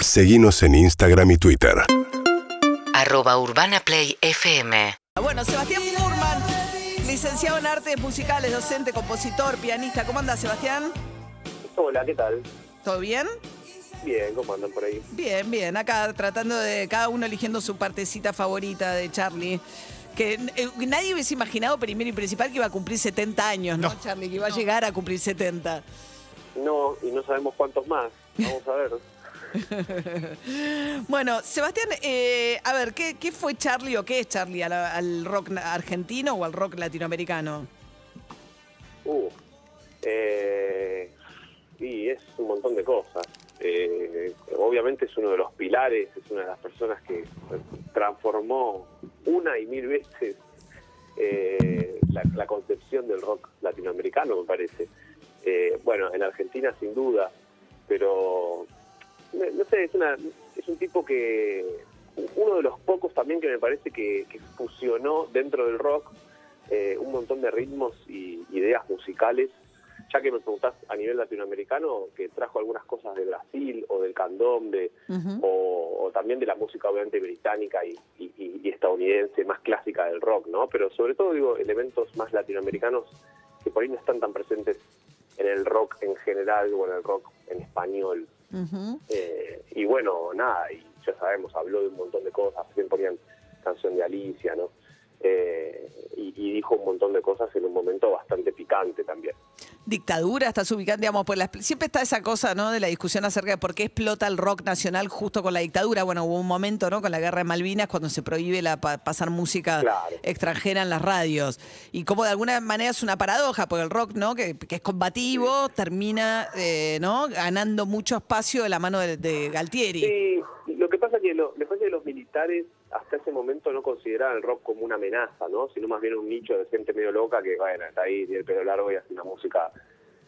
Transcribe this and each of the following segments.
Seguimos en Instagram y Twitter. arroba urbanaplayfm. Bueno, Sebastián Furman, licenciado en artes musicales, docente, compositor, pianista. ¿Cómo anda, Sebastián? Hola, ¿qué tal? ¿Todo bien? Bien, ¿cómo andan por ahí? Bien, bien. Acá tratando de cada uno eligiendo su partecita favorita de Charlie. Que eh, nadie hubiese imaginado primero y principal que iba a cumplir 70 años, ¿no, Charlie? Que iba a llegar a cumplir 70. No, y no sabemos cuántos más. Vamos a ver. Bueno, Sebastián, eh, a ver, ¿qué, fue Charlie o qué es Charlie al, rock argentino o al rock latinoamericano? Uh, eh, y es un montón de cosas. Eh, obviamente es uno de los pilares, es una de las personas que transformó una y mil veces eh, la, la concepción del rock latinoamericano, me parece. Eh, bueno, en Argentina sin duda, pero no, no sé, es, una, es un tipo que, uno de los pocos también que me parece que, que fusionó dentro del rock eh, un montón de ritmos y ideas musicales ya que me preguntás a nivel latinoamericano, que trajo algunas cosas de Brasil o del candombe, o, o también de la música obviamente británica y, y- y estadounidense, más clásica del rock, ¿no? Pero sobre todo, digo, elementos más latinoamericanos que por ahí no están tan presentes en el rock en general o en el rock en español. Eh, y bueno, nada, y ya sabemos, habló de un montón de cosas, recién ponían canción de Alicia, ¿no? Eh, y, y dijo un montón de cosas en un momento bastante picante también. dictadura, estás ubicando, digamos, pues la- siempre está esa cosa, ¿no? De la discusión acerca de por qué explota el rock nacional justo con la dictadura. Bueno, hubo un momento, ¿no? Con la guerra de Malvinas, cuando se prohíbe la, pa- pasar música Claro. extranjera en las radios. Y como de alguna manera es una paradoja, porque el rock, ¿no? Que, que es combativo, termina, eh, ¿no? Ganando mucho espacio de la mano de, de Galtieri. Sí, lo que pasa es que lo, es que los militares hasta ese momento no consideraban el rock como una amenaza, ¿no? Sino más bien un nicho de gente medio loca que, bueno, está ahí, tiene el pelo largo y hace una música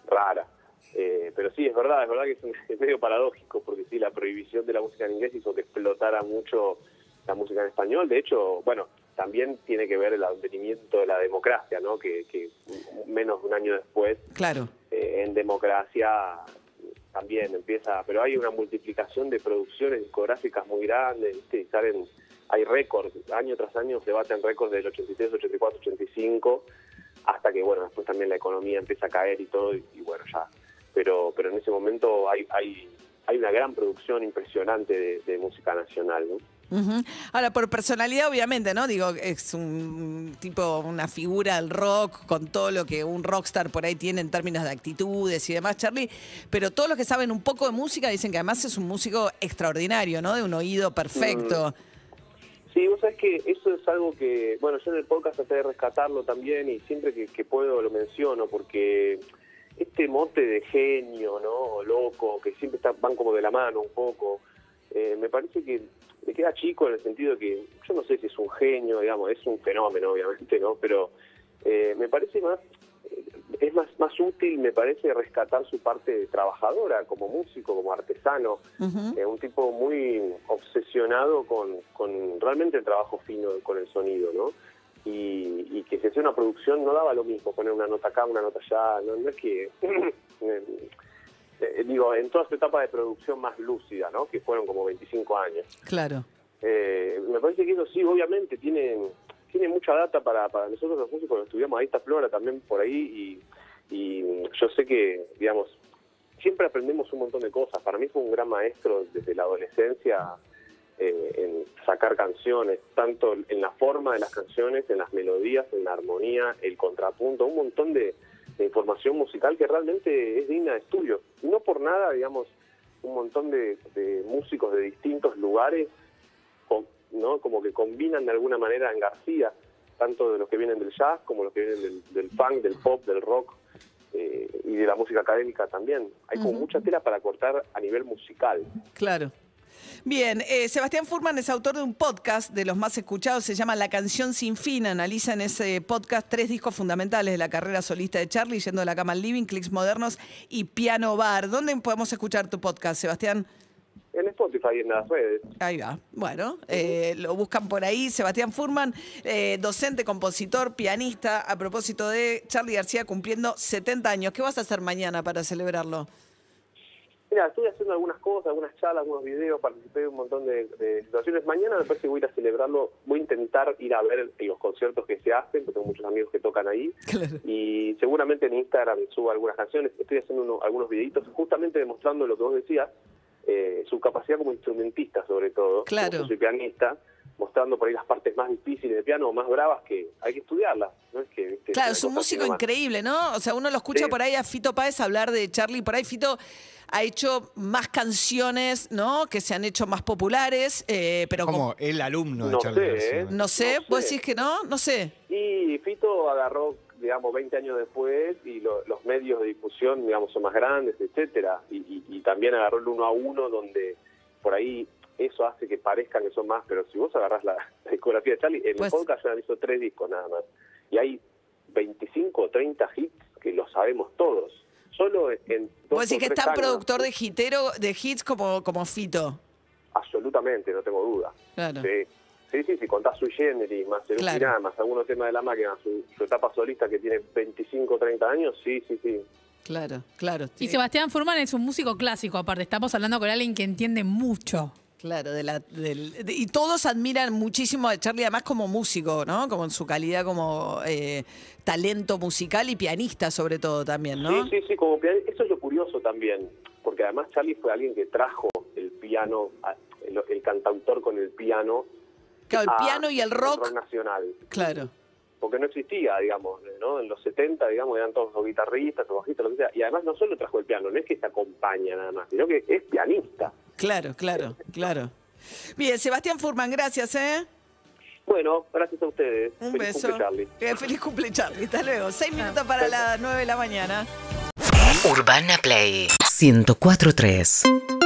rara. Eh, pero sí, es verdad, es verdad que es, un- es medio paradójico, porque sí, la prohibición de la música en inglés hizo que explotara mucho la música en español. De hecho, bueno, también tiene que ver el advenimiento de la democracia, ¿no? Que, que menos de un año después Claro. eh, en democracia también empieza, pero hay una multiplicación de producciones discográficas muy grandes, ¿viste? Y salen, hay récords, año tras año se baten récords del 83, 84, 85, hasta que, bueno, después también la economía empieza a caer y todo, y, y bueno, ya. Pero pero en ese momento hay hay hay una gran producción impresionante de, de música nacional, ¿no? Ujú. Ahora, por personalidad, obviamente, ¿no? Digo, es un tipo, una figura del rock, con todo lo que un rockstar por ahí tiene en términos de actitudes y demás, Charlie. Pero todos los que saben un poco de música dicen que además es un músico extraordinario, ¿no? De un oído perfecto. Sí, vos sabés que eso es algo que, bueno, yo en el podcast traté de rescatarlo también y siempre que, que puedo lo menciono porque este mote de genio, ¿no? Loco, que siempre está- van como de la mano un poco, eh, me parece que me queda chico en el sentido que yo no sé si es un genio, digamos, es un fenómeno obviamente, ¿no? Pero eh, me parece más, es más, más útil, me parece, rescatar su parte trabajadora como músico, como artesano, eh, un tipo muy obsesionado con, con realmente el trabajo fino con el sonido, ¿no? Y, y que si hacía una producción no daba lo mismo poner una nota acá, una nota allá, no, no es que... eh, eh, digo, en toda su etapa de producción más lúcida, ¿no? Que fueron como 25 años. Claro. Eh, me parece que eso sí, obviamente, tiene, tiene mucha data para, para nosotros los músicos que estudiamos. Ahí está Flora también por ahí y, y yo sé que, digamos, siempre aprendemos un montón de cosas. Para mí fue un gran maestro desde la adolescencia eh, en sacar canciones, tanto en la forma de las canciones, en las melodías, en la armonía, el contrapunto, un montón de, información musical que realmente es digna de estudio. No por nada, digamos, un montón de, de músicos de distintos lugares ¿no? como que combinan de alguna manera en García, tanto de los que vienen del jazz como los que vienen del, del funk, del pop, del rock eh, y de la música académica también. Hay como mucha tela para cortar a nivel musical. Claro. Bien, eh, Sebastián Furman es autor de un podcast de los más escuchados, se llama La canción sin fin. Analiza en ese podcast tres discos fundamentales de la carrera solista de Charlie, Yendo de la cama al living, Clicks modernos y Piano Bar. ¿Dónde podemos escuchar tu podcast, Sebastián? En Spotify y en las redes. Ahí va. Bueno, eh, lo buscan por ahí. Sebastián Furman, eh, docente, compositor, pianista. A propósito de Charlie García cumpliendo 70 años. ¿Qué vas a hacer mañana para celebrarlo? Mira, estoy haciendo algunas cosas, algunas charlas, algunos videos, participé de un montón de, de situaciones. Mañana me parece que voy a ir a celebrarlo, voy a intentar ir a ver los conciertos que se hacen, porque tengo muchos amigos que tocan ahí. Claro. Y seguramente en Instagram subo algunas canciones, estoy haciendo uno- algunos videitos justamente demostrando lo que vos decías, eh, su capacidad como instrumentista sobre todo. Claro. Soy pianista, mostrando por ahí las partes más difíciles de piano o más bravas que hay que estudiarlas. No es que. Claro, es un músico increíble, ¿no? O sea, uno lo escucha Sí. por ahí a Fito Páez hablar de Charlie. Por ahí Fito ha hecho más canciones, ¿no? Que se han hecho más populares, eh, pero como- Como el alumno de No Charlie sé. ¿eh? no sé, No vos sé. decís que no, no sé. Y Fito agarró, digamos, 20 años después y lo- los medios de difusión, digamos, son más grandes, etcétera. Y, y- y también agarró el uno a uno donde por ahí eso hace que parezcan que son más, pero si vos agarrás la, la discografía de Charlie, en Pues- el podcast ya hizo tres discos nada más. Y hay 25 o 30 hits que lo sabemos todos. Solo en dos decís o que es tres tan años. productor de hitero, de hits como, como Fito. Absolutamente, no tengo duda. Claro. Sí, sí, sí, si contás su generis, más el Claro. final, más algunos temas de la máquina, su, su etapa solista que tiene 25, 30 años, sí, sí, sí. Claro, claro. Y Sebastián Furman es un músico clásico, aparte. Estamos hablando con alguien que entiende mucho. Claro, de la, del- de- y todos admiran muchísimo a Charlie, además como músico, ¿no? Como en su calidad como eh, talento musical y pianista sobre todo también, ¿no? Sí, sí, sí, como pian- eso es lo curioso también, porque además Charlie fue alguien que trajo el piano, el cantautor con el piano. Claro, el a- piano y el al rock, nacional. claro. Porque no existía, digamos, ¿no? En los 70, digamos, eran todos los guitarristas, o bajistas, lo que sea. Y además no solo trajo el piano, no es que se acompaña nada más, sino que es pianista. Claro, claro, claro. Bien, Sebastián Furman, gracias, ¿eh? Bueno, gracias a ustedes. Un Feliz beso. cumple, Charlie. Eh, feliz cumple, Charlie. Hasta luego. Seis minutos para las nueve de la mañana. Urbana Play 104.3